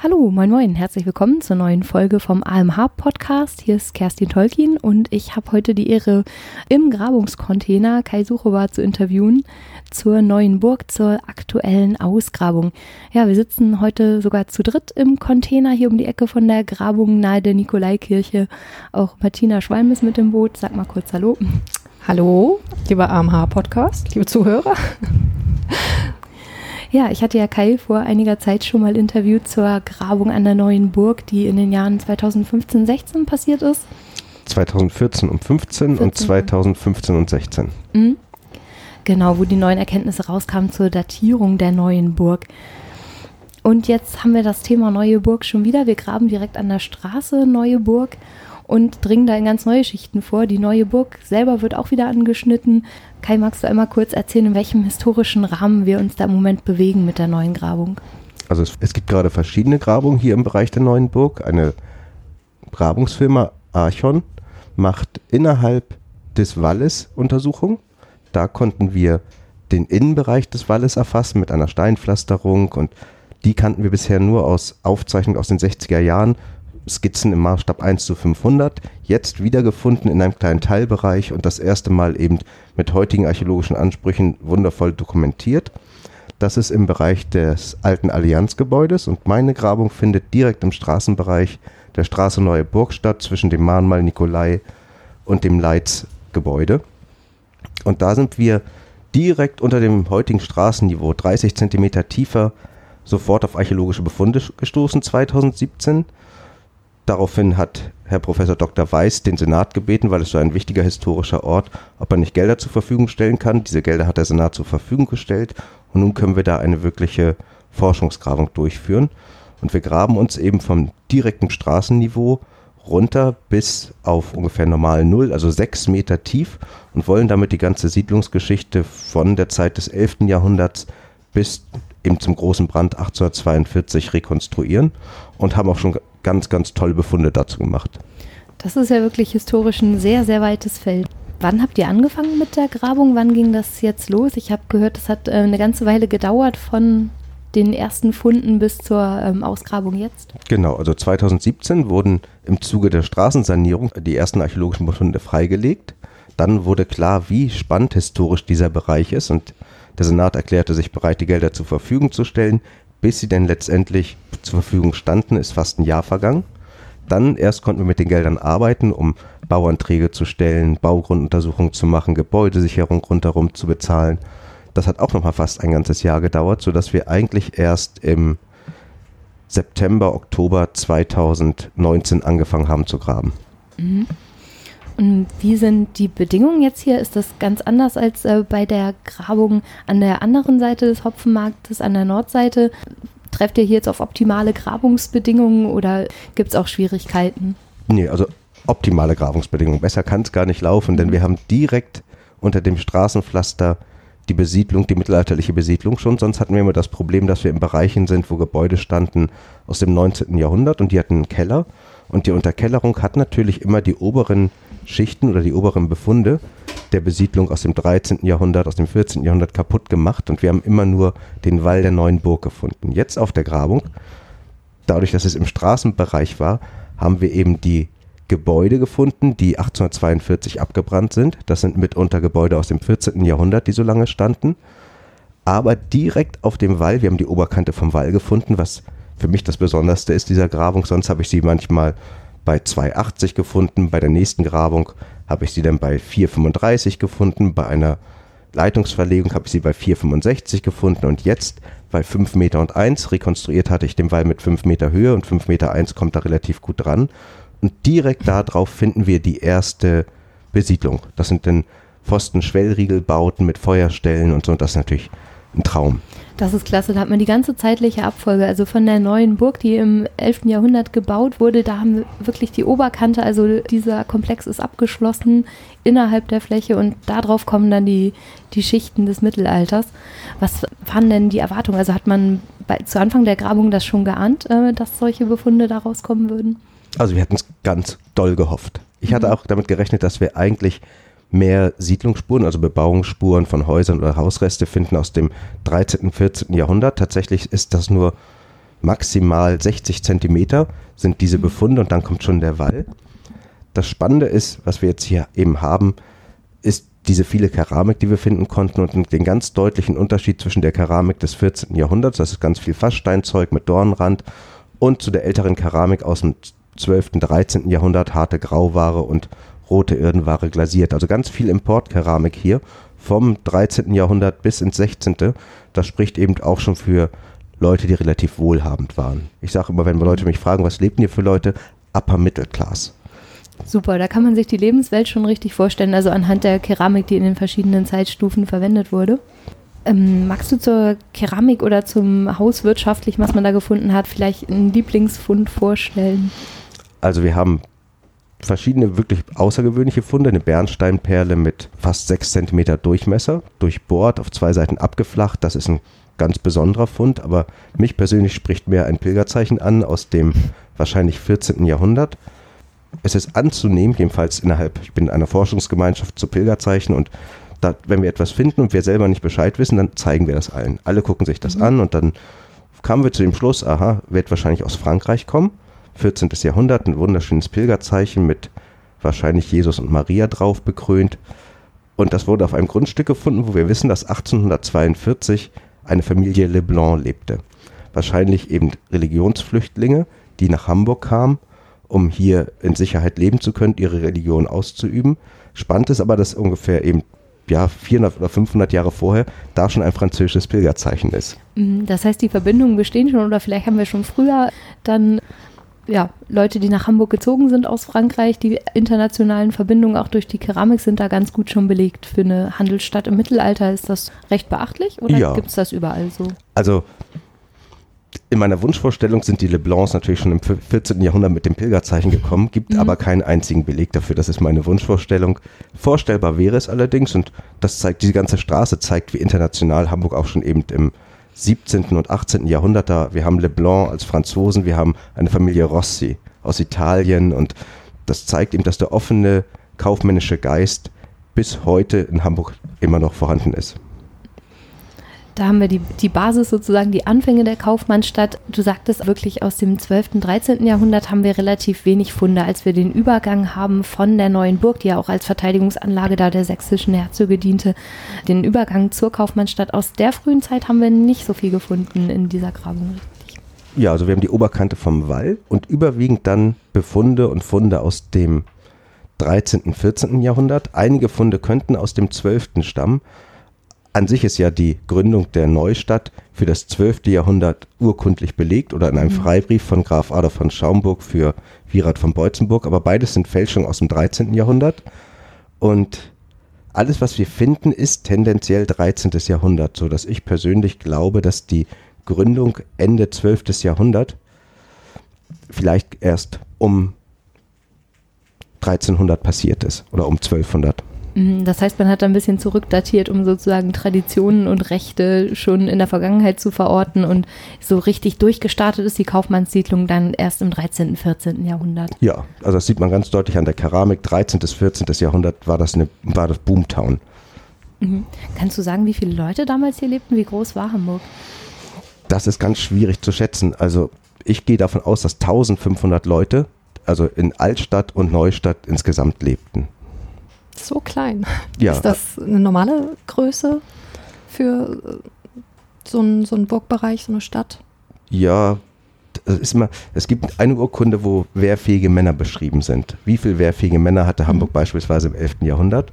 Hallo, moin moin, herzlich willkommen zur neuen Folge vom AMH Podcast. Hier ist Kerstin Tolkien und ich habe heute die Ehre, im Grabungscontainer Kai Suchowa zu interviewen zur neuen Burg, zur aktuellen Ausgrabung. Ja, wir sitzen heute sogar zu dritt im Container hier um die Ecke von der Grabung nahe der Nikolaikirche. Auch Martina Schwalm ist mit im Boot. Sag mal kurz Hallo. Hallo, lieber AMH Podcast, liebe Zuhörer. Ja, ich hatte ja Kai vor einiger Zeit schon mal interviewt zur Grabung an der neuen Burg, die in den Jahren 2015, 16 passiert ist. 2014 und 15 14. und 2015 und 16. Mhm. Genau, wo die neuen Erkenntnisse rauskamen zur Datierung der neuen Burg. Und jetzt haben wir das Thema Neue Burg schon wieder. Wir graben direkt an der Straße Neue Burg und dringen da in ganz neue Schichten vor. Die neue Burg selber wird auch wieder angeschnitten. Kai, magst du einmal kurz erzählen, in welchem historischen Rahmen wir uns da im Moment bewegen mit der neuen Grabung? Also es, es gibt gerade verschiedene Grabungen hier im Bereich der neuen Burg. Eine Grabungsfirma Archon macht innerhalb des Walles Untersuchungen. Da konnten wir den Innenbereich des Walles erfassen mit einer Steinpflasterung und die kannten wir bisher nur aus Aufzeichnungen aus den 60er Jahren Skizzen im Maßstab 1 zu 500, jetzt wiedergefunden in einem kleinen Teilbereich und das erste Mal eben mit heutigen archäologischen Ansprüchen wundervoll dokumentiert. Das ist im Bereich des alten Allianzgebäudes und meine Grabung findet direkt im Straßenbereich der Straße Neue Burg statt, zwischen dem Mahnmal Nikolai und dem Leitzgebäude. Und da sind wir direkt unter dem heutigen Straßenniveau, 30 Zentimeter tiefer, sofort auf archäologische Befunde gestoßen 2017. Daraufhin hat Herr Professor Dr. Weiß den Senat gebeten, weil es so ein wichtiger historischer Ort, ob er nicht Gelder zur Verfügung stellen kann. Diese Gelder hat der Senat zur Verfügung gestellt und nun können wir da eine wirkliche Forschungsgrabung durchführen. Und wir graben uns eben vom direkten Straßenniveau runter bis auf ungefähr normal Null, also sechs Meter tief und wollen damit die ganze Siedlungsgeschichte von der Zeit des 11. Jahrhunderts bis eben zum großen Brand 1842 rekonstruieren und haben auch schon ganz, ganz tolle Befunde dazu gemacht. Das ist ja wirklich historisch ein sehr, sehr weites Feld. Wann habt ihr angefangen mit der Grabung? Wann ging das jetzt los? Ich habe gehört, es hat äh, eine ganze Weile gedauert von den ersten Funden bis zur ähm, Ausgrabung jetzt. Genau, also 2017 wurden im Zuge der Straßensanierung die ersten archäologischen Befunde freigelegt. Dann wurde klar, wie spannend historisch dieser Bereich ist und der Senat erklärte sich bereit, die Gelder zur Verfügung zu stellen. Bis sie denn letztendlich zur Verfügung standen, ist fast ein Jahr vergangen. Dann erst konnten wir mit den Geldern arbeiten, um Bauanträge zu stellen, Baugrunduntersuchungen zu machen, Gebäudesicherung rundherum zu bezahlen. Das hat auch nochmal fast ein ganzes Jahr gedauert, sodass wir eigentlich erst im September, Oktober 2019 angefangen haben zu graben. Mhm. Und wie sind die Bedingungen jetzt hier? Ist das ganz anders als äh, bei der Grabung an der anderen Seite des Hopfenmarktes, an der Nordseite? Trefft ihr hier jetzt auf optimale Grabungsbedingungen oder gibt es auch Schwierigkeiten? Nee, also optimale Grabungsbedingungen. Besser kann es gar nicht laufen, denn wir haben direkt unter dem Straßenpflaster die Besiedlung, die mittelalterliche Besiedlung schon. Sonst hatten wir immer das Problem, dass wir in Bereichen sind, wo Gebäude standen aus dem 19. Jahrhundert und die hatten einen Keller. Und die Unterkellerung hat natürlich immer die oberen Schichten oder die oberen Befunde der Besiedlung aus dem 13. Jahrhundert, aus dem 14. Jahrhundert kaputt gemacht und wir haben immer nur den Wall der neuen Burg gefunden. Jetzt auf der Grabung, dadurch, dass es im Straßenbereich war, haben wir eben die Gebäude gefunden, die 1842 abgebrannt sind. Das sind mitunter Gebäude aus dem 14. Jahrhundert, die so lange standen. Aber direkt auf dem Wall, wir haben die Oberkante vom Wall gefunden, was für mich das Besonderste ist dieser Grabung. Sonst habe ich sie manchmal bei 2,80 gefunden. Bei der nächsten Grabung habe ich sie dann bei 4,35 gefunden. Bei einer Leitungsverlegung habe ich sie bei 4,65 gefunden und jetzt bei 5 Meter und 1 rekonstruiert hatte ich den Wall mit 5 Meter Höhe und 5 Meter 1 kommt da relativ gut dran. Und direkt darauf finden wir die erste Besiedlung. Das sind dann Pfosten-Schwellriegelbauten mit Feuerstellen und so. Und das ist natürlich ein Traum. Das ist klasse. Da hat man die ganze zeitliche Abfolge, also von der neuen Burg, die im 11. Jahrhundert gebaut wurde, da haben wir wirklich die Oberkante, also dieser Komplex ist abgeschlossen innerhalb der Fläche und darauf kommen dann die, die Schichten des Mittelalters. Was waren denn die Erwartungen? Also hat man bei, zu Anfang der Grabung das schon geahnt, äh, dass solche Befunde daraus kommen würden? Also wir hatten es ganz doll gehofft. Ich mhm. hatte auch damit gerechnet, dass wir eigentlich mehr Siedlungsspuren, also Bebauungsspuren von Häusern oder Hausreste finden aus dem 13., 14. Jahrhundert. Tatsächlich ist das nur maximal 60 Zentimeter sind diese Befunde und dann kommt schon der Wall. Das Spannende ist, was wir jetzt hier eben haben, ist diese viele Keramik, die wir finden konnten und den ganz deutlichen Unterschied zwischen der Keramik des 14. Jahrhunderts, das ist ganz viel Fasssteinzeug mit Dornrand, und zu der älteren Keramik aus dem 12. und 13. Jahrhundert, harte Grauware und rote Irdenware glasiert. Also ganz viel Importkeramik hier vom 13. Jahrhundert bis ins 16. Das spricht eben auch schon für Leute, die relativ wohlhabend waren. Ich sage immer, wenn Leute mich fragen, was lebten hier für Leute? Upper Middle Class. Super, da kann man sich die Lebenswelt schon richtig vorstellen, also anhand der Keramik, die in den verschiedenen Zeitstufen verwendet wurde. Ähm, magst du zur Keramik oder zum Hauswirtschaftlichen, was man da gefunden hat, vielleicht einen Lieblingsfund vorstellen? Also wir haben verschiedene wirklich außergewöhnliche Funde. Eine Bernsteinperle mit fast 6 cm Durchmesser, durchbohrt, auf zwei Seiten abgeflacht. Das ist ein ganz besonderer Fund, aber mich persönlich spricht mehr ein Pilgerzeichen an aus dem wahrscheinlich 14. Jahrhundert. Es ist anzunehmen, jedenfalls innerhalb, ich bin in einer Forschungsgemeinschaft zu Pilgerzeichen und da, wenn wir etwas finden und wir selber nicht Bescheid wissen, dann zeigen wir das allen. Alle gucken sich das mhm. an und dann kamen wir zu dem Schluss, aha, wird wahrscheinlich aus Frankreich kommen. 14. Jahrhundert, ein wunderschönes Pilgerzeichen mit wahrscheinlich Jesus und Maria drauf bekrönt. Und das wurde auf einem Grundstück gefunden, wo wir wissen, dass 1842 eine Familie Leblanc lebte. Wahrscheinlich eben Religionsflüchtlinge, die nach Hamburg kamen, um hier in Sicherheit leben zu können, ihre Religion auszuüben. Spannend ist aber, dass ungefähr eben ja, 400 oder 500 Jahre vorher da schon ein französisches Pilgerzeichen ist. Mhm, das heißt, die Verbindungen bestehen schon oder vielleicht haben wir schon früher dann ja, Leute, die nach Hamburg gezogen sind aus Frankreich, die internationalen Verbindungen auch durch die Keramik sind da ganz gut schon belegt. Für eine Handelsstadt im Mittelalter ist das recht beachtlich oder ja. gibt es das überall so? Also in meiner Wunschvorstellung sind die Leblancs natürlich schon im 14. Jahrhundert mit dem Pilgerzeichen gekommen, gibt mhm. aber keinen einzigen Beleg dafür. Das ist meine Wunschvorstellung. Vorstellbar wäre es allerdings und das zeigt, diese ganze Straße zeigt, wie international Hamburg auch schon eben im 17. und 18. Jahrhundert da. Wir haben Leblanc als Franzosen, wir haben eine Familie Rossi aus Italien und das zeigt eben, dass der offene kaufmännische Geist bis heute in Hamburg immer noch vorhanden ist. Da haben wir die, die Basis sozusagen, die Anfänge der Kaufmannsstadt. Du sagtest wirklich aus dem 12., und 13. Jahrhundert haben wir relativ wenig Funde, als wir den Übergang haben von der neuen Burg, die ja auch als Verteidigungsanlage da der sächsischen Herzöge diente, den Übergang zur Kaufmannsstadt. Aus der frühen Zeit haben wir nicht so viel gefunden in dieser Grabung. Ja, also wir haben die Oberkante vom Wall und überwiegend dann Befunde und Funde aus dem 13., und 14. Jahrhundert. Einige Funde könnten aus dem 12. stammen an sich ist ja die Gründung der Neustadt für das 12. Jahrhundert urkundlich belegt oder in einem mhm. Freibrief von Graf Adolf von Schaumburg für Wierat von Beutzenburg, aber beides sind Fälschungen aus dem 13. Jahrhundert und alles, was wir finden, ist tendenziell 13. Jahrhundert, so dass ich persönlich glaube, dass die Gründung Ende 12. Jahrhundert vielleicht erst um 1300 passiert ist oder um 1200. Mhm, das heißt, man hat ein bisschen zurückdatiert, um sozusagen Traditionen und Rechte schon in der Vergangenheit zu verorten und so richtig durchgestartet ist die Kaufmannssiedlung dann erst im 13., 14. Jahrhundert. Ja, also das sieht man ganz deutlich an der Keramik. 13. bis 14. Jahrhundert war das, eine, war das Boomtown. Mhm. Kannst du sagen, wie viele Leute damals hier lebten? Wie groß war Hamburg? Das ist ganz schwierig zu schätzen. Also ich gehe davon aus, dass 1500 Leute, also in Altstadt und Neustadt insgesamt lebten so klein. Ja. Ist das eine normale Größe für äh, so einen, so einen Burgbereich, so eine Stadt? Ja, es, ist immer, es gibt eine Urkunde, wo wehrfähige Männer beschrieben sind. Wie viele wehrfähige Männer hatte mhm. Hamburg beispielsweise im 11. Jahrhundert?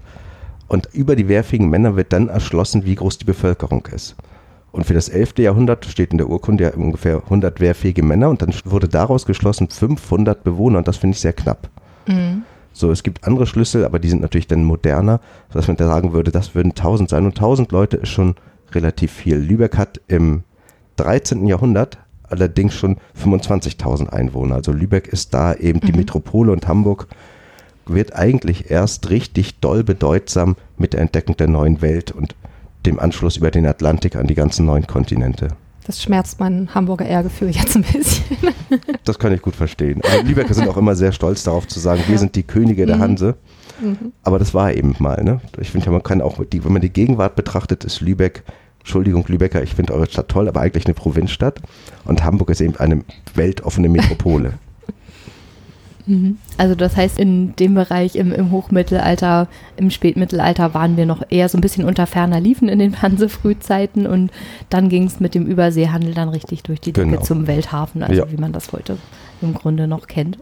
Und über die wehrfähigen Männer wird dann erschlossen, wie groß die Bevölkerung ist. Und für das 11. Jahrhundert steht in der Urkunde ja ungefähr 100 wehrfähige Männer und dann wurde daraus geschlossen 500 Bewohner und das finde ich sehr knapp. Mhm. So, es gibt andere Schlüssel, aber die sind natürlich dann moderner, sodass man da sagen würde, das würden 1000 sein. Und 1000 Leute ist schon relativ viel. Lübeck hat im 13. Jahrhundert allerdings schon 25.000 Einwohner. Also Lübeck ist da eben mhm. die Metropole und Hamburg wird eigentlich erst richtig doll bedeutsam mit der Entdeckung der neuen Welt und dem Anschluss über den Atlantik an die ganzen neuen Kontinente. Das schmerzt mein Hamburger Ehrgefühl jetzt ein bisschen. Das kann ich gut verstehen. Aber Lübecker sind auch immer sehr stolz darauf zu sagen, wir sind die Könige der mhm. Hanse. Mhm. Aber das war eben mal. Ne? Ich finde ja, man kann auch, die, wenn man die Gegenwart betrachtet, ist Lübeck Entschuldigung, Lübecker, ich finde eure Stadt toll, aber eigentlich eine Provinzstadt. Und Hamburg ist eben eine weltoffene Metropole. Mhm. Also das heißt, in dem Bereich im, im, Hochmittelalter, im Spätmittelalter waren wir noch eher so ein bisschen unter ferner Liefen in den Hansefrühzeiten und dann ging es mit dem Überseehandel dann richtig durch die Decke genau. zum Welthafen, also ja. wie man das heute im Grunde noch kennt.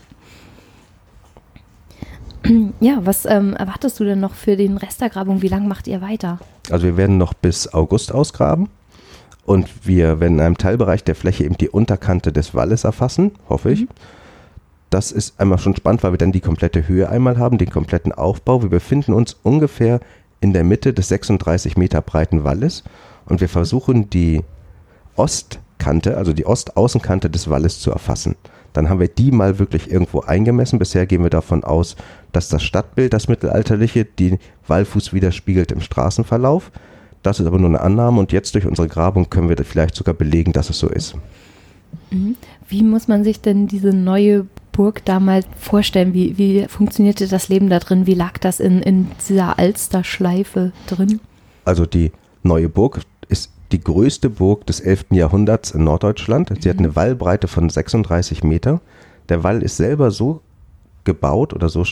Ja, was ähm, erwartest du denn noch für den Rest der Grabung? Wie lange macht ihr weiter? Also wir werden noch bis August ausgraben und wir werden in einem Teilbereich der Fläche eben die Unterkante des Walles erfassen, hoffe ich. Mhm. Das ist einmal schon spannend, weil wir dann die komplette Höhe einmal haben, den kompletten Aufbau. Wir befinden uns ungefähr in der Mitte des 36 Meter breiten Walles und wir versuchen die Ostkante, also die Ostaußenkante des Walles zu erfassen. Dann haben wir die mal wirklich irgendwo eingemessen. Bisher gehen wir davon aus, dass das Stadtbild, das mittelalterliche, die Wallfuß widerspiegelt im Straßenverlauf. Das ist aber nur eine Annahme und jetzt durch unsere Grabung können wir vielleicht sogar belegen, dass es so ist. Mhm. Wie muss man sich denn diese neue Burg damals vorstellen? Wie, wie funktionierte das Leben da drin? Wie lag das in, in dieser Alsterschleife drin? Also die neue Burg ist die größte Burg des 11. Jahrhunderts in Norddeutschland. Sie mhm. hat eine Wallbreite von 36 Meter. Der Wall ist selber so gebaut oder so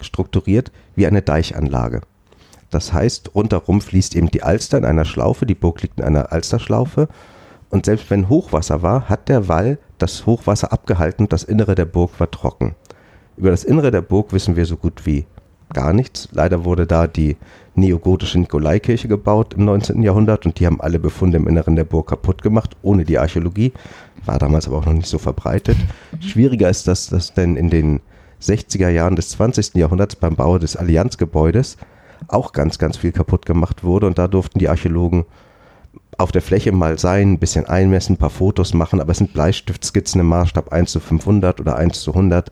strukturiert wie eine Deichanlage. Das heißt, rundherum fließt eben die Alster in einer Schlaufe, die Burg liegt in einer Alsterschlaufe. Und selbst wenn Hochwasser war, hat der Wall das Hochwasser abgehalten und das Innere der Burg war trocken. Über das Innere der Burg wissen wir so gut wie gar nichts. Leider wurde da die neogotische Nikolaikirche gebaut im 19. Jahrhundert und die haben alle Befunde im Inneren der Burg kaputt gemacht, ohne die Archäologie. War damals aber auch noch nicht so verbreitet. Schwieriger ist das, dass denn in den 60er Jahren des 20. Jahrhunderts beim Bau des Allianzgebäudes auch ganz, ganz viel kaputt gemacht wurde und da durften die Archäologen auf der Fläche mal sein, ein bisschen einmessen, ein paar Fotos machen, aber es sind Bleistiftskizzen im Maßstab 1 zu 500 oder 1 zu 100.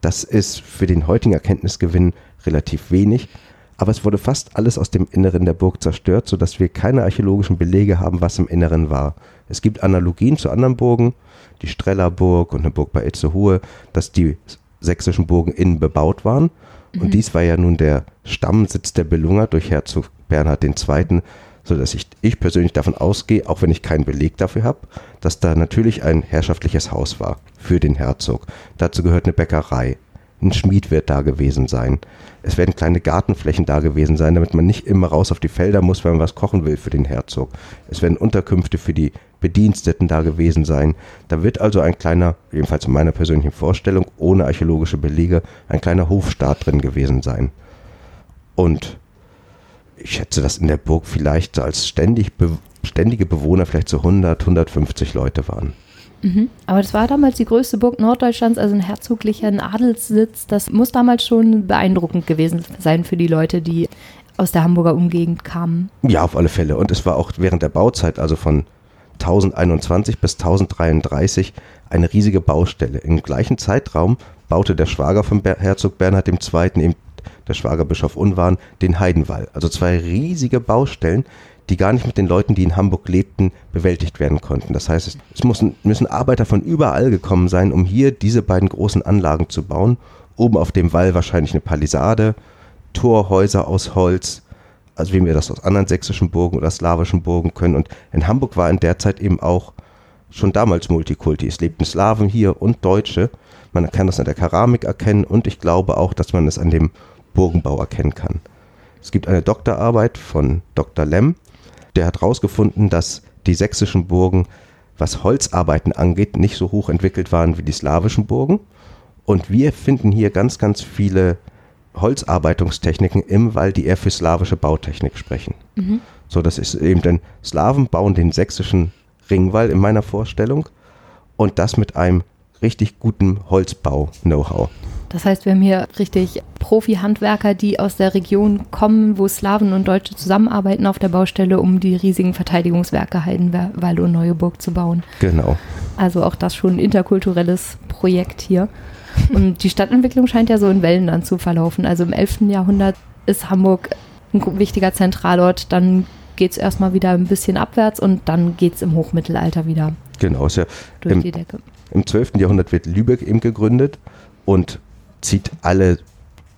Das ist für den heutigen Erkenntnisgewinn relativ wenig, aber es wurde fast alles aus dem Inneren der Burg zerstört, sodass wir keine archäologischen Belege haben, was im Inneren war. Es gibt Analogien zu anderen Burgen, die Strellerburg und eine Burg bei Itzehoe, dass die sächsischen Burgen innen bebaut waren. Und mhm. dies war ja nun der Stammsitz der Belunger durch Herzog Bernhard II., sodass ich, ich persönlich davon ausgehe, auch wenn ich keinen Beleg dafür habe, dass da natürlich ein herrschaftliches Haus war für den Herzog. Dazu gehört eine Bäckerei. Ein Schmied wird da gewesen sein. Es werden kleine Gartenflächen da gewesen sein, damit man nicht immer raus auf die Felder muss, wenn man was kochen will für den Herzog. Es werden Unterkünfte für die Bediensteten da gewesen sein. Da wird also ein kleiner, jedenfalls in meiner persönlichen Vorstellung, ohne archäologische Belege, ein kleiner Hofstaat drin gewesen sein. Und ich schätze, dass in der Burg vielleicht als ständig be ständige Bewohner vielleicht so 100, 150 Leute waren. Mhm. Aber das war damals die größte Burg Norddeutschlands, also ein herzoglicher Adelssitz. Das muss damals schon beeindruckend gewesen sein für die Leute, die aus der Hamburger Umgegend kamen. Ja, auf alle Fälle. Und es war auch während der Bauzeit, also von 1021 bis 1033, eine riesige Baustelle. Im gleichen Zeitraum baute der Schwager von Herzog Bernhard II., eben der Schwagerbischof Unwarn, den Heidenwall. Also zwei riesige Baustellen, die gar nicht mit den Leuten, die in Hamburg lebten, bewältigt werden konnten. Das heißt, es müssen, müssen Arbeiter von überall gekommen sein, um hier diese beiden großen Anlagen zu bauen. Oben auf dem Wall wahrscheinlich eine Palisade, Torhäuser aus Holz, also wie wir das aus anderen sächsischen Burgen oder slawischen Burgen können. Und in Hamburg war in der Zeit eben auch schon damals Multikulti. Es lebten Slawen hier und Deutsche. Man kann das an der Keramik erkennen und ich glaube auch, dass man es an dem Burgenbau erkennen kann. Es gibt eine Doktorarbeit von Dr. Lemm, der hat herausgefunden, dass die sächsischen Burgen, was Holzarbeiten angeht, nicht so hoch entwickelt waren wie die slawischen Burgen. Und wir finden hier ganz, ganz viele Holzarbeitungstechniken im Wald, die eher für slawische Bautechnik sprechen. Mhm. So, das ist eben, denn Slawen bauen den sächsischen Ringwall in meiner Vorstellung und das mit einem richtig guten Holzbau-Know-how. Das heißt, wir haben hier richtig Profi-Handwerker, die aus der Region kommen, wo Slawen und Deutsche zusammenarbeiten auf der Baustelle, um die riesigen Verteidigungswerke Heidenwall und Neueburg zu bauen. Genau. Also auch das schon ein interkulturelles Projekt hier. Und die Stadtentwicklung scheint ja so in Wellen dann zu verlaufen. Also im 11. Jahrhundert ist Hamburg ein wichtiger Zentralort, dann geht es erstmal wieder ein bisschen abwärts und dann geht es im Hochmittelalter wieder. Genau, ist ja durch im, die Decke. Im 12. Jahrhundert wird Lübeck eben gegründet und zieht alle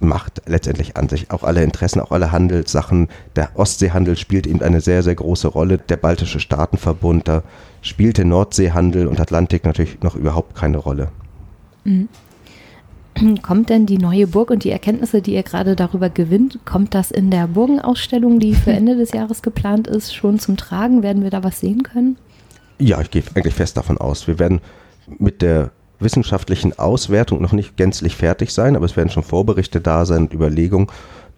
Macht letztendlich an sich. Auch alle Interessen, auch alle Handelssachen. Der Ostseehandel spielt eben eine sehr, sehr große Rolle. Der Baltische Staatenverbund, da spielte Nordseehandel und Atlantik natürlich noch überhaupt keine Rolle. Mhm. Kommt denn die neue Burg und die Erkenntnisse, die ihr gerade darüber gewinnt, kommt das in der Burgenausstellung, die für Ende des Jahres geplant ist, schon zum Tragen? Werden wir da was sehen können? Ja, ich gehe eigentlich fest davon aus. Wir werden mit der wissenschaftlichen Auswertung noch nicht gänzlich fertig sein, aber es werden schon Vorberichte da sein und Überlegungen.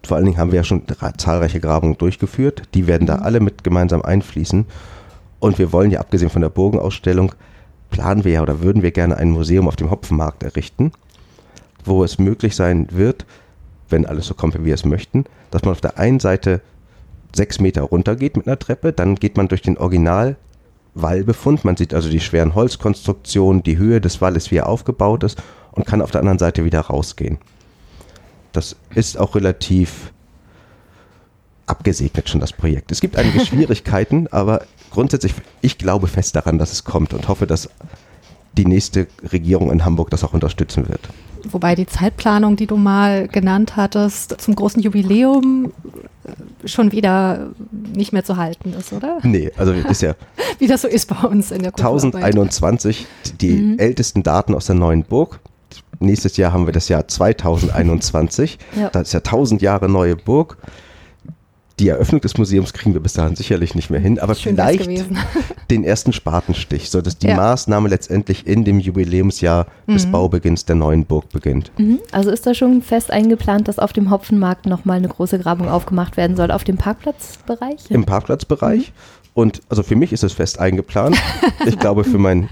Vor allen Dingen haben wir ja schon zahlreiche Grabungen durchgeführt. Die werden da mhm. alle mit gemeinsam einfließen. Und wir wollen ja, abgesehen von der Burgenausstellung, planen wir ja oder würden wir gerne ein Museum auf dem Hopfenmarkt errichten, wo es möglich sein wird, wenn alles so kommt, wie wir es möchten, dass man auf der einen Seite sechs Meter runter geht mit einer Treppe, dann geht man durch den Original Wallbefund. Man sieht also die schweren Holzkonstruktionen, die Höhe des Walles, wie er aufgebaut ist und kann auf der anderen Seite wieder rausgehen. Das ist auch relativ abgesegnet schon das Projekt. Es gibt einige Schwierigkeiten, aber grundsätzlich, ich glaube fest daran, dass es kommt und hoffe, dass die nächste Regierung in Hamburg das auch unterstützen wird. Wobei die Zeitplanung, die du mal genannt hattest, zum großen Jubiläum schon wieder nicht mehr zu halten ist, oder? Nee, also ist ja. Wie das so ist bei uns in der Kulturarbeit. 1021, die mhm. ältesten Daten aus der neuen Burg. Nächstes Jahr haben wir das Jahr 2021. ja. Das ist ja 1000 Jahre neue Burg. Die Eröffnung des Museums kriegen wir bis dahin sicherlich nicht mehr hin, aber Schön vielleicht den ersten Spatenstich, sodass die ja. Maßnahme letztendlich in dem Jubiläumsjahr mhm. des Baubeginns der neuen Burg beginnt. Mhm. Also ist da schon fest eingeplant, dass auf dem Hopfenmarkt nochmal eine große Grabung aufgemacht werden soll, auf dem Parkplatzbereich? Im Parkplatzbereich. Mhm. Und also für mich ist es fest eingeplant. ich glaube, für meinen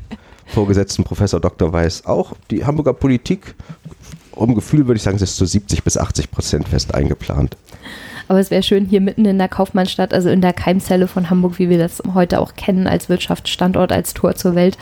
Vorgesetzten Professor Dr. Weiß auch. Die Hamburger Politik, um Gefühl würde ich sagen, es ist zu 70 bis 80 Prozent fest eingeplant. Aber es wäre schön, hier mitten in der Kaufmannstadt, also in der Keimzelle von Hamburg, wie wir das heute auch kennen, als Wirtschaftsstandort, als Tor zur Welt,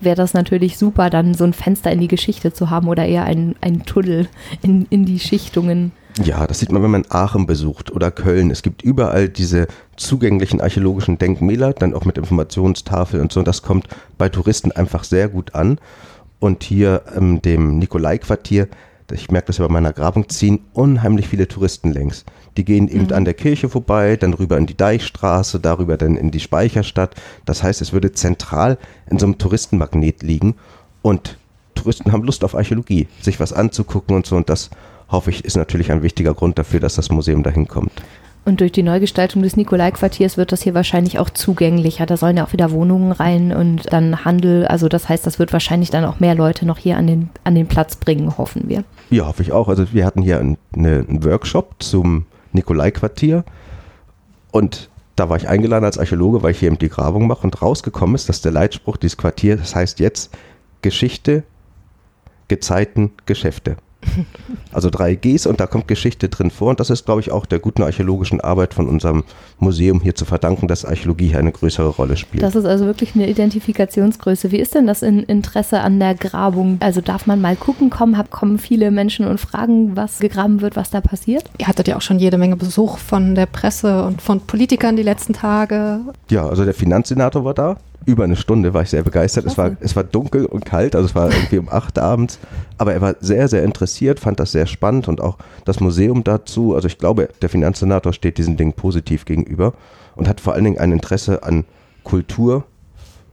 wäre das natürlich super, dann so ein Fenster in die Geschichte zu haben oder eher ein, ein Tunnel in, in die Schichtungen. Ja, das sieht man, wenn man Aachen besucht oder Köln. Es gibt überall diese zugänglichen archäologischen Denkmäler, dann auch mit Informationstafel und so. Das kommt bei Touristen einfach sehr gut an. Und hier ähm, dem Nikolai-Quartier, ich merke das ja bei meiner Grabung, ziehen unheimlich viele Touristen längs. Die gehen eben mhm. an der Kirche vorbei, dann rüber in die Deichstraße, darüber dann in die Speicherstadt. Das heißt, es würde zentral in so einem Touristenmagnet liegen und Touristen haben Lust auf Archäologie, sich was anzugucken und so. Und das, hoffe ich, ist natürlich ein wichtiger Grund dafür, dass das Museum dahin kommt. Und durch die Neugestaltung des Nikolai-Quartiers wird das hier wahrscheinlich auch zugänglicher. Da sollen ja auch wieder Wohnungen rein und dann Handel. Also das heißt, das wird wahrscheinlich dann auch mehr Leute noch hier an den, an den Platz bringen, hoffen wir. Ja, hoffe ich auch. Also wir hatten hier einen, einen Workshop zum Nikolai-Quartier. Und da war ich eingeladen als Archäologe, weil ich hier eben die Grabung mache. Und rausgekommen ist, dass der Leitspruch dieses Quartiers, das heißt jetzt Geschichte, Gezeiten, Geschäfte. Also drei Gs und da kommt Geschichte drin vor und das ist, glaube ich, auch der guten archäologischen Arbeit von unserem Museum hier zu verdanken, dass Archäologie hier eine größere Rolle spielt. Das ist also wirklich eine Identifikationsgröße. Wie ist denn das in Interesse an der Grabung? Also darf man mal gucken, kommen, kommen viele Menschen und fragen, was gegraben wird, was da passiert? Ihr hattet ja auch schon jede Menge Besuch von der Presse und von Politikern die letzten Tage. Ja, also der Finanzsenator war da, über eine Stunde war ich sehr begeistert. Es war, es war dunkel und kalt, also es war irgendwie um acht abends. Aber er war sehr, sehr interessiert, fand das sehr spannend und auch das Museum dazu. Also ich glaube, der Finanzsenator steht diesen Dingen positiv gegenüber und hat vor allen Dingen ein Interesse an Kultur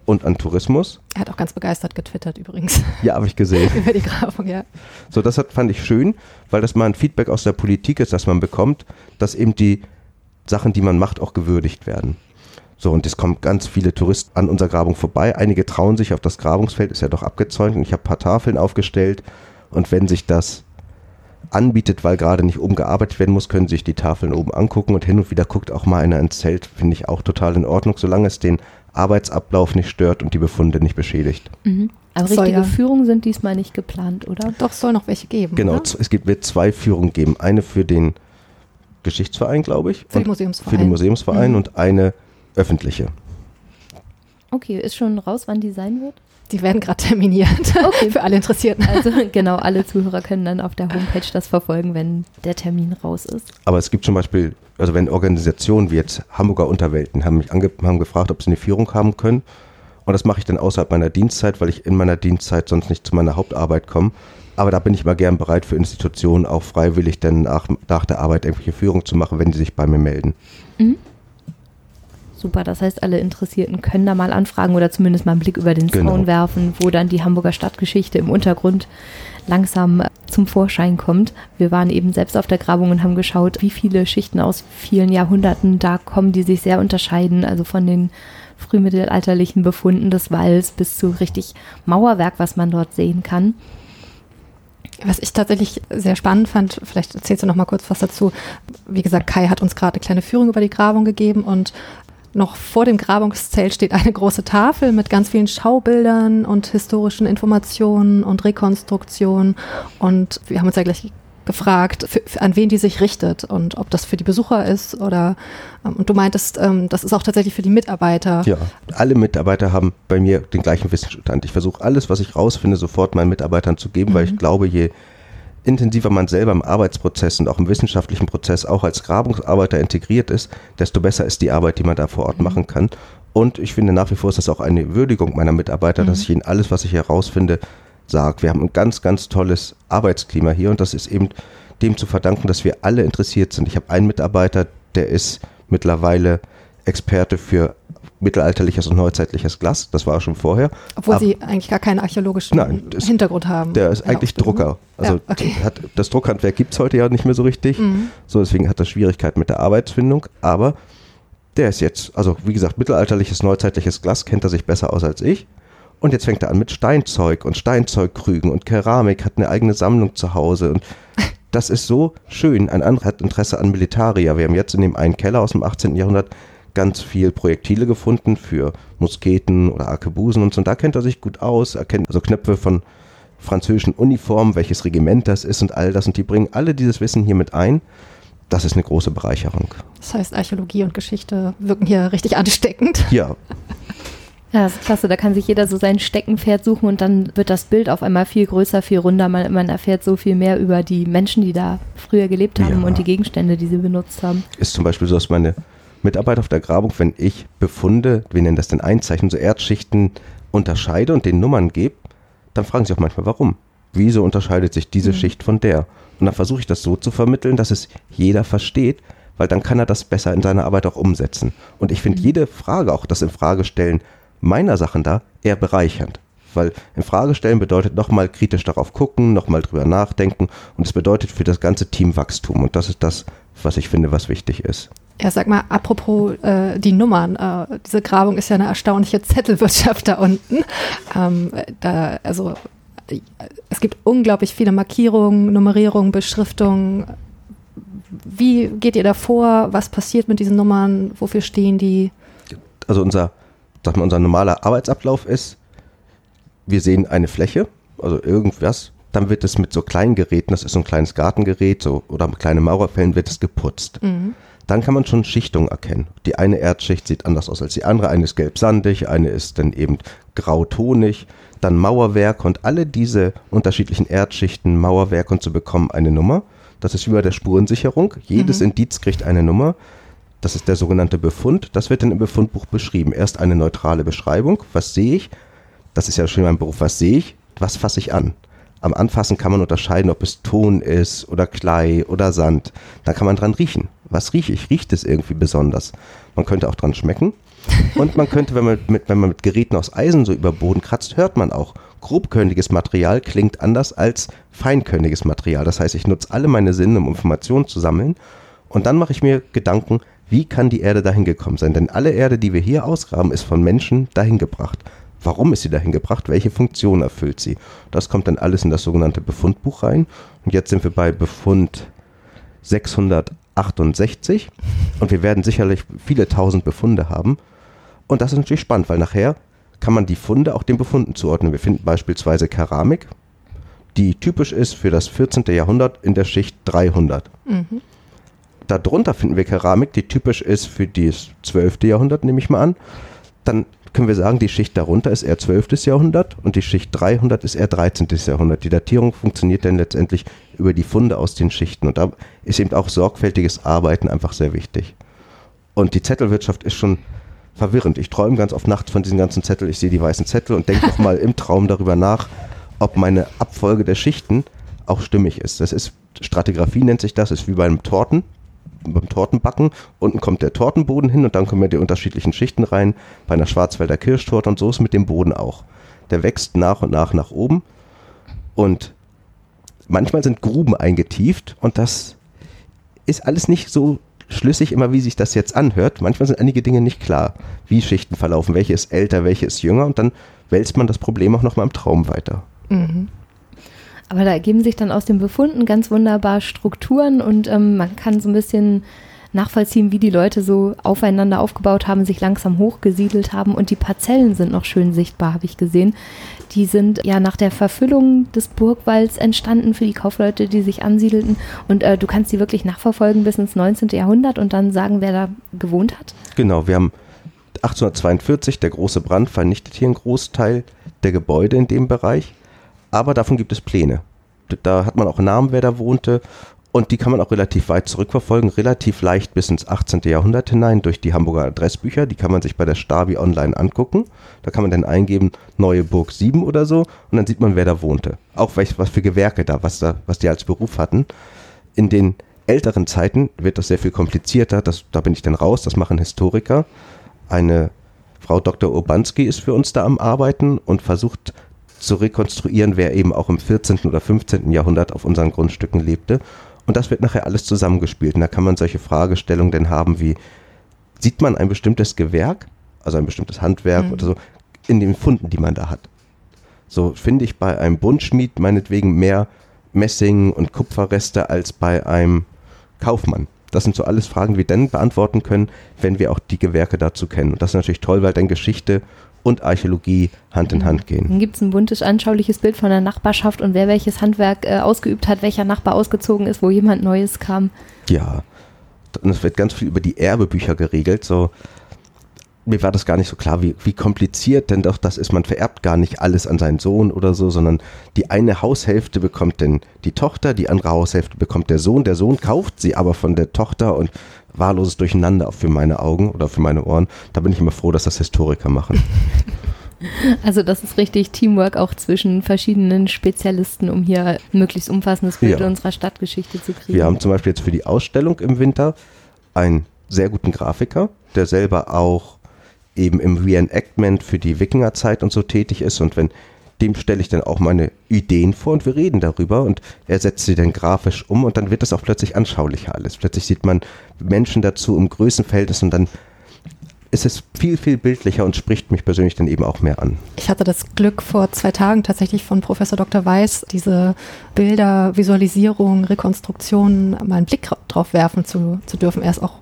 und an Tourismus. Er hat auch ganz begeistert getwittert übrigens. Ja, habe ich gesehen. Über die Grafung, ja. So, das hat, fand ich schön, weil das mal ein Feedback aus der Politik ist, das man bekommt, dass eben die Sachen, die man macht, auch gewürdigt werden. So, und es kommen ganz viele Touristen an unserer Grabung vorbei. Einige trauen sich auf das Grabungsfeld, ist ja doch abgezäunt. Und ich habe ein paar Tafeln aufgestellt. Und wenn sich das anbietet, weil gerade nicht oben gearbeitet werden muss, können sich die Tafeln oben angucken. Und hin und wieder guckt auch mal einer ins Zelt. Finde ich auch total in Ordnung, solange es den Arbeitsablauf nicht stört und die Befunde nicht beschädigt. Mhm. Aber richtige ja. Führungen sind diesmal nicht geplant, oder? Doch, es soll noch welche geben. Genau, oder? es gibt, wird zwei Führungen geben. Eine für den Geschichtsverein, glaube ich. Für den Museumsverein. Für den Museumsverein mhm. und eine öffentliche. Okay, ist schon raus, wann die sein wird? Die werden gerade terminiert. Okay. Für alle Interessierten. Also genau, alle Zuhörer können dann auf der Homepage das verfolgen, wenn der Termin raus ist. Aber es gibt zum Beispiel, also wenn Organisationen wie jetzt Hamburger Unterwelten haben mich ange haben gefragt, ob sie eine Führung haben können. Und das mache ich dann außerhalb meiner Dienstzeit, weil ich in meiner Dienstzeit sonst nicht zu meiner Hauptarbeit komme. Aber da bin ich immer gern bereit für Institutionen auch freiwillig dann nach, nach der Arbeit irgendwelche Führung zu machen, wenn die sich bei mir melden. Mhm. Super, das heißt, alle Interessierten können da mal anfragen oder zumindest mal einen Blick über den genau. Zaun werfen, wo dann die Hamburger Stadtgeschichte im Untergrund langsam zum Vorschein kommt. Wir waren eben selbst auf der Grabung und haben geschaut, wie viele Schichten aus vielen Jahrhunderten da kommen, die sich sehr unterscheiden. Also von den frühmittelalterlichen Befunden des Walls bis zu richtig Mauerwerk, was man dort sehen kann. Was ich tatsächlich sehr spannend fand, vielleicht erzählst du noch mal kurz was dazu. Wie gesagt, Kai hat uns gerade eine kleine Führung über die Grabung gegeben und noch vor dem Grabungszelt steht eine große Tafel mit ganz vielen Schaubildern und historischen Informationen und Rekonstruktionen. Und wir haben uns ja gleich gefragt, für, für, an wen die sich richtet und ob das für die Besucher ist oder ähm, und du meintest, ähm, das ist auch tatsächlich für die Mitarbeiter. Ja, alle Mitarbeiter haben bei mir den gleichen Wissensstand. Ich versuche alles, was ich rausfinde, sofort meinen Mitarbeitern zu geben, mhm. weil ich glaube, je intensiver man selber im Arbeitsprozess und auch im wissenschaftlichen Prozess auch als Grabungsarbeiter integriert ist, desto besser ist die Arbeit, die man da vor Ort mhm. machen kann. Und ich finde nach wie vor ist das auch eine Würdigung meiner Mitarbeiter, mhm. dass ich ihnen alles, was ich herausfinde, sagt. Wir haben ein ganz, ganz tolles Arbeitsklima hier und das ist eben dem zu verdanken, dass wir alle interessiert sind. Ich habe einen Mitarbeiter, der ist mittlerweile Experte für mittelalterliches und neuzeitliches Glas. Das war schon vorher. Obwohl Aber, Sie eigentlich gar keinen archäologischen nein, das, Hintergrund haben. Der ist eigentlich Drucker. Also ja, okay. hat, das Druckhandwerk gibt es heute ja nicht mehr so richtig. Mhm. So, deswegen hat er Schwierigkeiten mit der Arbeitsfindung. Aber der ist jetzt, also wie gesagt, mittelalterliches, neuzeitliches Glas kennt er sich besser aus als ich. Und jetzt fängt er an mit Steinzeug und Steinzeugkrügen und Keramik, hat eine eigene Sammlung zu Hause und das ist so schön. Ein anderer hat Interesse an Militaria. Wir haben jetzt in dem einen Keller aus dem 18. Jahrhundert ganz viel Projektile gefunden für Musketen oder Arkebusen und so. Und da kennt er sich gut aus. Er kennt also Knöpfe von französischen Uniformen, welches Regiment das ist und all das. Und die bringen alle dieses Wissen hier mit ein. Das ist eine große Bereicherung. Das heißt, Archäologie und Geschichte wirken hier richtig ansteckend. Ja. Ja, das ist klasse. Da kann sich jeder so sein Steckenpferd suchen und dann wird das Bild auf einmal viel größer, viel runder. Man, man erfährt so viel mehr über die Menschen, die da früher gelebt haben ja. und die Gegenstände, die sie benutzt haben. Ist zum Beispiel so, dass meine Mitarbeiter auf der Grabung, wenn ich Befunde, wir nennen das denn Einzeichen, so Erdschichten unterscheide und den Nummern gebe, dann fragen sie auch manchmal, warum? Wieso unterscheidet sich diese mhm. Schicht von der? Und dann versuche ich das so zu vermitteln, dass es jeder versteht, weil dann kann er das besser in seiner Arbeit auch umsetzen. Und ich finde mhm. jede Frage, auch das in Frage stellen, meiner Sachen da eher bereichernd. Weil in Frage stellen bedeutet nochmal kritisch darauf gucken, nochmal drüber nachdenken und es bedeutet für das ganze Team Wachstum und das ist das, was ich finde, was wichtig ist. Ja, sag mal, apropos äh, die Nummern, äh, diese Grabung ist ja eine erstaunliche Zettelwirtschaft da unten. Ähm, da, also es gibt unglaublich viele Markierungen, Nummerierungen, Beschriftungen. Wie geht ihr da vor? Was passiert mit diesen Nummern? Wofür stehen die? Also unser sag mal, unser normaler Arbeitsablauf ist, wir sehen eine Fläche, also irgendwas, dann wird es mit so kleinen Geräten, das ist so ein kleines Gartengerät so, oder mit kleinen Mauerfällen, wird es geputzt. Mhm. Dann kann man schon Schichtungen erkennen. Die eine Erdschicht sieht anders aus als die andere. Eine ist gelbsandig, eine ist dann eben grautonig. Dann Mauerwerk und alle diese unterschiedlichen Erdschichten, Mauerwerk und so bekommen eine Nummer. Das ist wie bei der Spurensicherung. Jedes mhm. Indiz kriegt eine Nummer. Das ist der sogenannte Befund. Das wird dann im Befundbuch beschrieben. Erst eine neutrale Beschreibung. Was sehe ich? Das ist ja schon mein Beruf. Was sehe ich? Was fasse ich an? Am Anfassen kann man unterscheiden, ob es Ton ist oder Klei oder Sand. Da kann man dran riechen. Was rieche ich? Riecht es irgendwie besonders? Man könnte auch dran schmecken. Und man könnte, wenn man, mit, wenn man mit Geräten aus Eisen so über Boden kratzt, hört man auch. Grobkörniges Material klingt anders als feinkörniges Material. Das heißt, ich nutze alle meine Sinne, um Informationen zu sammeln. Und dann mache ich mir Gedanken, wie kann die Erde dahin gekommen sein? Denn alle Erde, die wir hier ausgraben, ist von Menschen dahin gebracht. Warum ist sie dahin gebracht? Welche Funktion erfüllt sie? Das kommt dann alles in das sogenannte Befundbuch rein. Und jetzt sind wir bei Befund 668 und wir werden sicherlich viele tausend Befunde haben. Und das ist natürlich spannend, weil nachher kann man die Funde auch den Befunden zuordnen. Wir finden beispielsweise Keramik, die typisch ist für das 14. Jahrhundert in der Schicht 300. Mhm. Darunter finden wir Keramik, die typisch ist für das 12. Jahrhundert, nehme ich mal an. Dann können wir sagen, die Schicht darunter ist eher 12. Jahrhundert und die Schicht 300 ist eher 13. Jahrhundert. Die Datierung funktioniert dann letztendlich über die Funde aus den Schichten und da ist eben auch sorgfältiges Arbeiten einfach sehr wichtig. Und die Zettelwirtschaft ist schon verwirrend. Ich träume ganz oft nachts von diesen ganzen Zetteln. Ich sehe die weißen Zettel und denke nochmal im Traum darüber nach, ob meine Abfolge der Schichten auch stimmig ist. Das ist, Stratigraphie nennt sich das, ist wie beim Torten, beim Tortenbacken. Unten kommt der Tortenboden hin und dann kommen ja die unterschiedlichen Schichten rein. Bei einer Schwarzwälder Kirschtorte und so ist mit dem Boden auch. Der wächst nach und nach nach oben und manchmal sind Gruben eingetieft und das ist alles nicht so schlüssig immer, wie sich das jetzt anhört. Manchmal sind einige Dinge nicht klar, wie Schichten verlaufen, welche ist älter, welche ist jünger und dann wälzt man das Problem auch nochmal im Traum weiter. Mhm. Aber da ergeben sich dann aus den Befunden ganz wunderbar Strukturen und ähm, man kann so ein bisschen nachvollziehen, wie die Leute so aufeinander aufgebaut haben, sich langsam hochgesiedelt haben und die Parzellen sind noch schön sichtbar, habe ich gesehen. Die sind ja nach der Verfüllung des Burgwalds entstanden für die Kaufleute, die sich ansiedelten und äh, du kannst die wirklich nachverfolgen bis ins 19. Jahrhundert und dann sagen, wer da gewohnt hat? Genau, wir haben 1842, der große Brand vernichtet hier einen Großteil der Gebäude in dem Bereich, aber davon gibt es Pläne. Da hat man auch Namen, wer da wohnte und die kann man auch relativ weit zurückverfolgen, relativ leicht bis ins 18. Jahrhundert hinein durch die Hamburger Adressbücher. Die kann man sich bei der Stabi online angucken. Da kann man dann eingeben, Neue Burg 7 oder so und dann sieht man, wer da wohnte. Auch was, für Gewerke da, was, da, was die als Beruf hatten. In den älteren Zeiten wird das sehr viel komplizierter. Das, da bin ich dann raus, das machen Historiker. Eine Frau Dr. Urbanski ist für uns da am Arbeiten und versucht zu rekonstruieren, wer eben auch im 14. oder 15. Jahrhundert auf unseren Grundstücken lebte und das wird nachher alles zusammengespielt. Und da kann man solche Fragestellungen denn haben wie, sieht man ein bestimmtes Gewerk, also ein bestimmtes Handwerk mhm. oder so, in den Funden, die man da hat. So finde ich bei einem Buntschmied meinetwegen mehr Messing und Kupferreste als bei einem Kaufmann. Das sind so alles Fragen, die wir dann beantworten können, wenn wir auch die Gewerke dazu kennen. Und das ist natürlich toll, weil dann Geschichte und Archäologie Hand in Hand gehen. Dann gibt es ein buntes, anschauliches Bild von der Nachbarschaft und wer welches Handwerk äh, ausgeübt hat, welcher Nachbar ausgezogen ist, wo jemand Neues kam. Ja, und es wird ganz viel über die Erbebücher geregelt. So, mir war das gar nicht so klar, wie, wie kompliziert denn doch das ist. Man vererbt gar nicht alles an seinen Sohn oder so, sondern die eine Haushälfte bekommt denn die Tochter, die andere Haushälfte bekommt der Sohn. Der Sohn kauft sie aber von der Tochter und wahlloses Durcheinander für meine Augen oder für meine Ohren. Da bin ich immer froh, dass das Historiker machen. Also das ist richtig Teamwork auch zwischen verschiedenen Spezialisten, um hier ein möglichst umfassendes Bild ja. unserer Stadtgeschichte zu kriegen. Wir haben zum Beispiel jetzt für die Ausstellung im Winter einen sehr guten Grafiker, der selber auch eben im Reenactment für die Wikingerzeit und so tätig ist. Und wenn dem stelle ich dann auch meine Ideen vor und wir reden darüber und er setzt sie dann grafisch um und dann wird es auch plötzlich anschaulicher alles. Plötzlich sieht man Menschen dazu im Größenverhältnis und dann ist es viel, viel bildlicher und spricht mich persönlich dann eben auch mehr an. Ich hatte das Glück, vor zwei Tagen tatsächlich von Professor Dr. Weiß diese Bilder, Visualisierung, Rekonstruktion mal einen Blick drauf werfen zu, zu dürfen. Er ist auch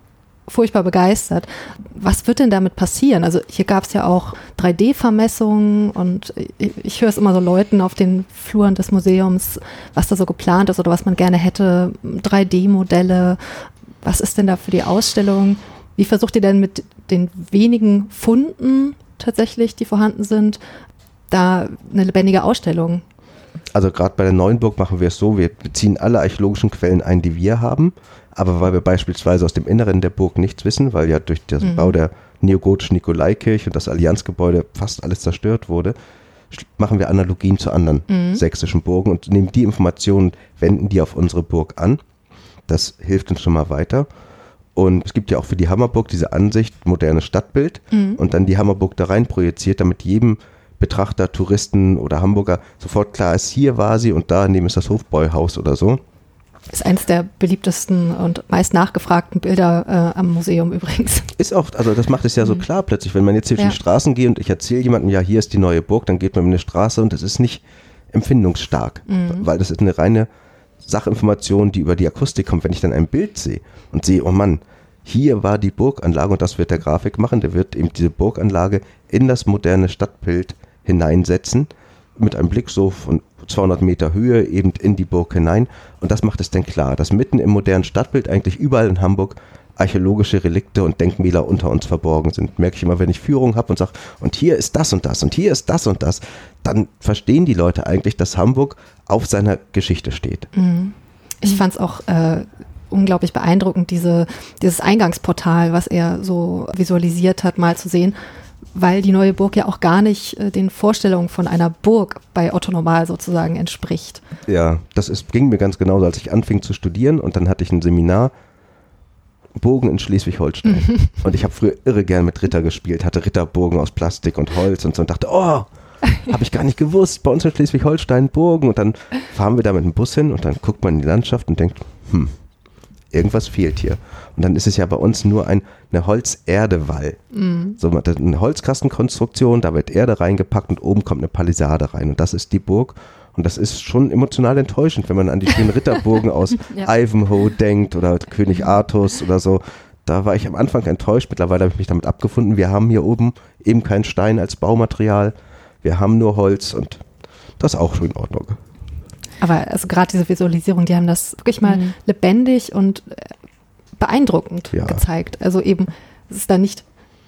furchtbar begeistert. Was wird denn damit passieren? Also hier gab es ja auch 3D-Vermessungen und ich, ich höre es immer so Leuten auf den Fluren des Museums, was da so geplant ist oder was man gerne hätte, 3D-Modelle. Was ist denn da für die Ausstellung? Wie versucht ihr denn mit den wenigen Funden tatsächlich, die vorhanden sind, da eine lebendige Ausstellung also gerade bei der Neuenburg machen wir es so, wir beziehen alle archäologischen Quellen ein, die wir haben, aber weil wir beispielsweise aus dem Inneren der Burg nichts wissen, weil ja durch den mhm. Bau der neogotischen Nikolaikirche und das Allianzgebäude fast alles zerstört wurde, machen wir Analogien zu anderen mhm. sächsischen Burgen und nehmen die Informationen, wenden die auf unsere Burg an. Das hilft uns schon mal weiter. Und es gibt ja auch für die Hammerburg diese Ansicht, modernes Stadtbild mhm. und dann die Hammerburg da rein projiziert, damit jedem Betrachter, Touristen oder Hamburger sofort klar ist, hier war sie und da neben ist das Hofbräuhaus oder so. Ist eines der beliebtesten und meist nachgefragten Bilder äh, am Museum übrigens. Ist auch, also das macht es ja so mhm. klar plötzlich, wenn man jetzt hier ja. Straßen geht und ich erzähle jemandem, ja, hier ist die neue Burg, dann geht man in eine Straße und es ist nicht empfindungsstark, mhm. weil das ist eine reine Sachinformation, die über die Akustik kommt. Wenn ich dann ein Bild sehe und sehe, oh Mann, hier war die Burganlage und das wird der Grafik machen, der wird eben diese Burganlage in das moderne Stadtbild hineinsetzen, mit einem Blick so von 200 Meter Höhe eben in die Burg hinein. Und das macht es dann klar, dass mitten im modernen Stadtbild eigentlich überall in Hamburg archäologische Relikte und Denkmäler unter uns verborgen sind. Merke ich immer, wenn ich Führung habe und sage, und hier ist das und das und hier ist das und das, dann verstehen die Leute eigentlich, dass Hamburg auf seiner Geschichte steht. Mhm. Ich fand es auch äh, unglaublich beeindruckend, diese, dieses Eingangsportal, was er so visualisiert hat, mal zu sehen, weil die neue Burg ja auch gar nicht äh, den Vorstellungen von einer Burg bei Otto Normal sozusagen entspricht. Ja, das ist, ging mir ganz genauso, als ich anfing zu studieren und dann hatte ich ein Seminar Burgen in Schleswig-Holstein. und ich habe früher irre gern mit Ritter gespielt, hatte Ritterburgen aus Plastik und Holz und so und dachte, oh, habe ich gar nicht gewusst, bei uns in Schleswig-Holstein Burgen und dann fahren wir da mit dem Bus hin und dann guckt man in die Landschaft und denkt, hm, irgendwas fehlt hier. Und dann ist es ja bei uns nur ein, eine Holzerdewall. Mhm. So eine Holzkastenkonstruktion, da wird Erde reingepackt und oben kommt eine Palisade rein. Und das ist die Burg. Und das ist schon emotional enttäuschend, wenn man an die schönen Ritterburgen aus ja. Ivanhoe denkt oder König Artus oder so. Da war ich am Anfang enttäuscht. Mittlerweile habe ich mich damit abgefunden. Wir haben hier oben eben keinen Stein als Baumaterial. Wir haben nur Holz und das ist auch schon in Ordnung. Aber also gerade diese Visualisierung, die haben das wirklich mal mhm. lebendig und äh, beeindruckend ja. gezeigt. Also eben, es ist da nicht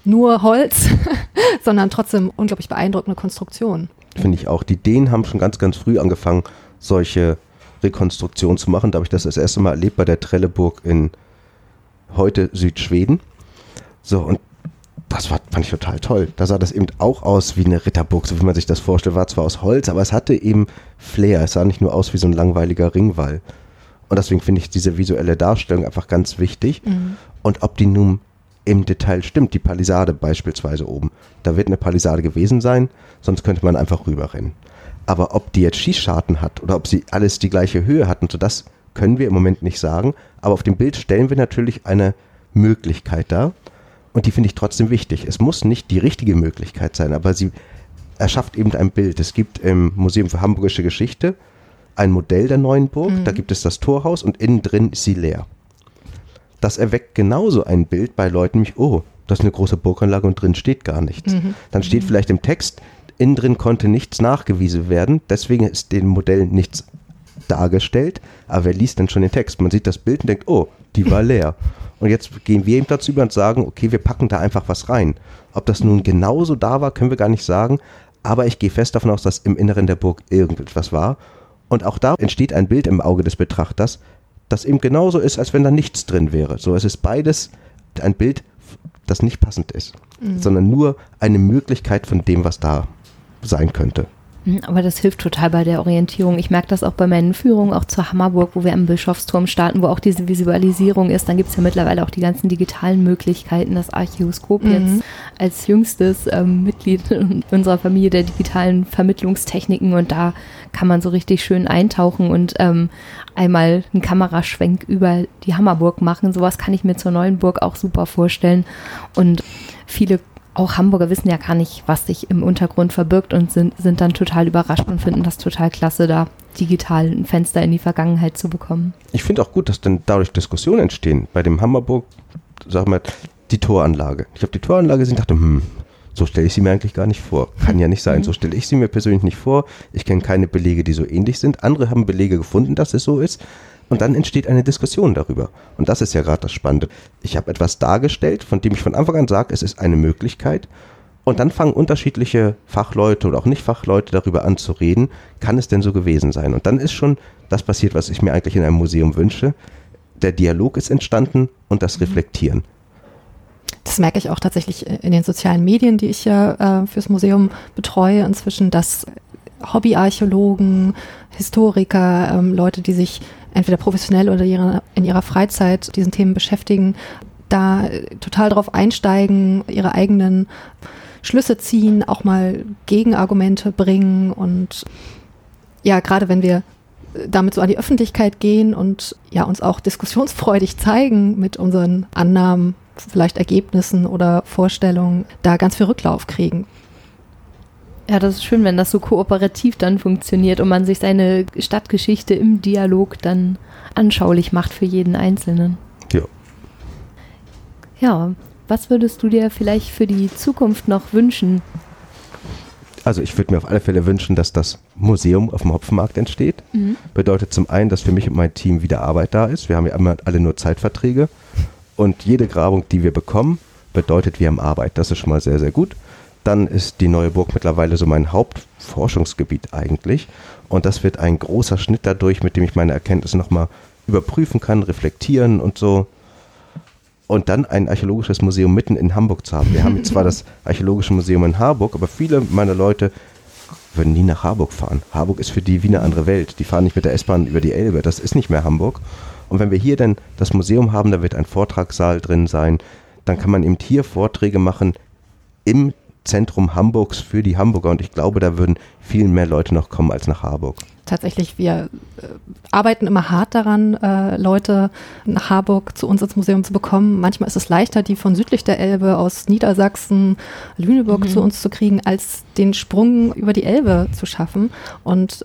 nur Holz, sondern trotzdem unglaublich beeindruckende Konstruktion. Finde ich auch. Die Dänen haben schon ganz, ganz früh angefangen, solche Rekonstruktionen zu machen. Da habe ich das das erste Mal erlebt bei der Trelleburg in heute Südschweden. So, und das war, fand ich total toll. Da sah das eben auch aus wie eine Ritterburg, so wie man sich das vorstellt. War zwar aus Holz, aber es hatte eben Flair. Es sah nicht nur aus wie so ein langweiliger Ringwall. Und deswegen finde ich diese visuelle Darstellung einfach ganz wichtig. Mhm. Und ob die nun im Detail stimmt, die Palisade beispielsweise oben. Da wird eine Palisade gewesen sein, sonst könnte man einfach rüberrennen. Aber ob die jetzt Schießscharten hat oder ob sie alles die gleiche Höhe hat und so, das können wir im Moment nicht sagen. Aber auf dem Bild stellen wir natürlich eine Möglichkeit dar. Und die finde ich trotzdem wichtig. Es muss nicht die richtige Möglichkeit sein, aber sie erschafft eben ein Bild. Es gibt im Museum für Hamburgische Geschichte ein Modell der neuen Burg. Mhm. Da gibt es das Torhaus und innen drin ist sie leer. Das erweckt genauso ein Bild bei Leuten, mich, oh, das ist eine große Burganlage und drin steht gar nichts. Mhm. Dann steht mhm. vielleicht im Text, innen drin konnte nichts nachgewiesen werden, deswegen ist dem Modell nichts dargestellt, aber wer liest denn schon den Text? Man sieht das Bild und denkt, oh, die war leer. Und jetzt gehen wir eben dazu über und sagen, okay, wir packen da einfach was rein. Ob das nun genauso da war, können wir gar nicht sagen. Aber ich gehe fest davon aus, dass im Inneren der Burg irgendetwas war. Und auch da entsteht ein Bild im Auge des Betrachters, das eben genauso ist, als wenn da nichts drin wäre. So, es ist beides ein Bild, das nicht passend ist, mhm. sondern nur eine Möglichkeit von dem, was da sein könnte. Aber das hilft total bei der Orientierung. Ich merke das auch bei meinen Führungen, auch zur Hammerburg, wo wir am Bischofsturm starten, wo auch diese Visualisierung ist. Dann gibt es ja mittlerweile auch die ganzen digitalen Möglichkeiten. Das Archäoskop mhm. jetzt als jüngstes ähm, Mitglied unserer Familie der digitalen Vermittlungstechniken und da kann man so richtig schön eintauchen und ähm, einmal einen Kameraschwenk über die Hammerburg machen. Sowas kann ich mir zur neuen Burg auch super vorstellen. Und viele auch Hamburger wissen ja gar nicht, was sich im Untergrund verbirgt und sind, sind dann total überrascht und finden das total klasse, da digital ein Fenster in die Vergangenheit zu bekommen. Ich finde auch gut, dass dann dadurch Diskussionen entstehen. Bei dem Hammerburg, sag mal, die Toranlage. Ich habe die Toranlage gesehen und dachte, hm, so stelle ich sie mir eigentlich gar nicht vor. Kann ja nicht sein. So stelle ich sie mir persönlich nicht vor. Ich kenne keine Belege, die so ähnlich sind. Andere haben Belege gefunden, dass es so ist. Und dann entsteht eine Diskussion darüber. Und das ist ja gerade das Spannende. Ich habe etwas dargestellt, von dem ich von Anfang an sage, es ist eine Möglichkeit. Und dann fangen unterschiedliche Fachleute oder auch Nicht-Fachleute darüber an zu reden, kann es denn so gewesen sein? Und dann ist schon das passiert, was ich mir eigentlich in einem Museum wünsche. Der Dialog ist entstanden und das mhm. Reflektieren. Das merke ich auch tatsächlich in den sozialen Medien, die ich ja äh, fürs Museum betreue inzwischen, dass Hobbyarchäologen, Historiker, ähm, Leute, die sich entweder professionell oder in ihrer Freizeit diesen Themen beschäftigen, da total drauf einsteigen, ihre eigenen Schlüsse ziehen, auch mal Gegenargumente bringen und ja, gerade wenn wir damit so an die Öffentlichkeit gehen und ja uns auch diskussionsfreudig zeigen mit unseren Annahmen, vielleicht Ergebnissen oder Vorstellungen, da ganz viel Rücklauf kriegen. Ja, das ist schön, wenn das so kooperativ dann funktioniert und man sich seine Stadtgeschichte im Dialog dann anschaulich macht für jeden Einzelnen. Ja. Ja, was würdest du dir vielleicht für die Zukunft noch wünschen? Also ich würde mir auf alle Fälle wünschen, dass das Museum auf dem Hopfenmarkt entsteht. Mhm. Bedeutet zum einen, dass für mich und mein Team wieder Arbeit da ist. Wir haben ja immer alle nur Zeitverträge. Und jede Grabung, die wir bekommen, bedeutet, wir haben Arbeit. Das ist schon mal sehr, sehr gut dann ist die neue Burg mittlerweile so mein Hauptforschungsgebiet eigentlich. Und das wird ein großer Schnitt dadurch, mit dem ich meine Erkenntnisse nochmal überprüfen kann, reflektieren und so. Und dann ein archäologisches Museum mitten in Hamburg zu haben. Wir haben zwar das Archäologische Museum in Harburg, aber viele meiner Leute würden nie nach Harburg fahren. Harburg ist für die wie eine andere Welt. Die fahren nicht mit der S-Bahn über die Elbe. Das ist nicht mehr Hamburg. Und wenn wir hier dann das Museum haben, da wird ein Vortragssaal drin sein, dann kann man eben hier Vorträge machen im Zentrum Hamburgs für die Hamburger. Und ich glaube, da würden viel mehr Leute noch kommen als nach Harburg. Tatsächlich, wir äh, arbeiten immer hart daran, äh, Leute nach Harburg zu uns ins Museum zu bekommen. Manchmal ist es leichter, die von südlich der Elbe aus Niedersachsen, Lüneburg mhm. zu uns zu kriegen, als den Sprung über die Elbe zu schaffen. Und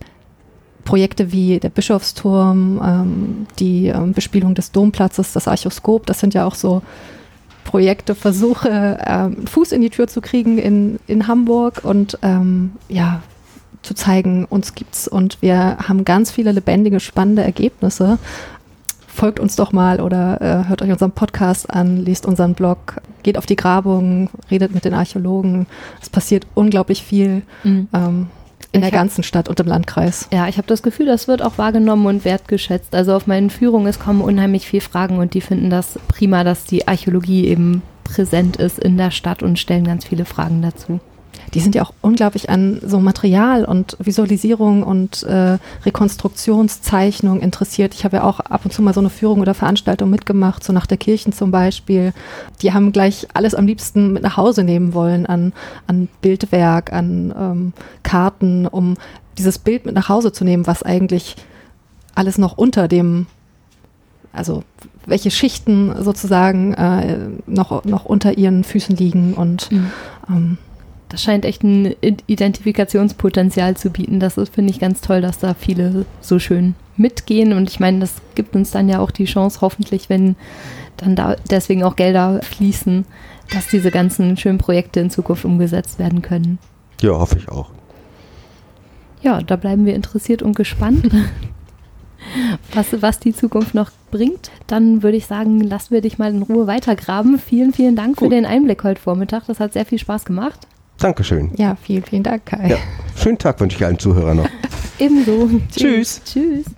Projekte wie der Bischofsturm, ähm, die ähm, Bespielung des Domplatzes, das Archoskop, das sind ja auch so Projekte, Versuche, ähm, Fuß in die Tür zu kriegen in, in Hamburg und ähm, ja, zu zeigen, uns gibt's und wir haben ganz viele lebendige, spannende Ergebnisse. Folgt uns doch mal oder äh, hört euch unseren Podcast an, liest unseren Blog, geht auf die Grabung, redet mit den Archäologen. Es passiert unglaublich viel. Mhm. Ähm, in der ganzen Stadt und im Landkreis. Ja, ich habe das Gefühl, das wird auch wahrgenommen und wertgeschätzt. Also auf meinen Führungen, es kommen unheimlich viele Fragen und die finden das prima, dass die Archäologie eben präsent ist in der Stadt und stellen ganz viele Fragen dazu die sind ja auch unglaublich an so Material und Visualisierung und äh, Rekonstruktionszeichnung interessiert. Ich habe ja auch ab und zu mal so eine Führung oder Veranstaltung mitgemacht, so nach der Kirchen zum Beispiel. Die haben gleich alles am liebsten mit nach Hause nehmen wollen an, an Bildwerk, an ähm, Karten, um dieses Bild mit nach Hause zu nehmen, was eigentlich alles noch unter dem also welche Schichten sozusagen äh, noch, noch unter ihren Füßen liegen und mhm. ähm, das scheint echt ein Identifikationspotenzial zu bieten. Das finde ich ganz toll, dass da viele so schön mitgehen. Und ich meine, das gibt uns dann ja auch die Chance, hoffentlich, wenn dann da deswegen auch Gelder fließen, dass diese ganzen schönen Projekte in Zukunft umgesetzt werden können. Ja, hoffe ich auch. Ja, da bleiben wir interessiert und gespannt, was, was die Zukunft noch bringt. Dann würde ich sagen, lassen wir dich mal in Ruhe weitergraben. Vielen, vielen Dank Gut. für den Einblick heute Vormittag. Das hat sehr viel Spaß gemacht. Dankeschön. Ja, vielen, vielen Dank, Kai. Ja, schönen Tag wünsche ich allen Zuhörern noch. Ebenso. Tschüss. Tschüss.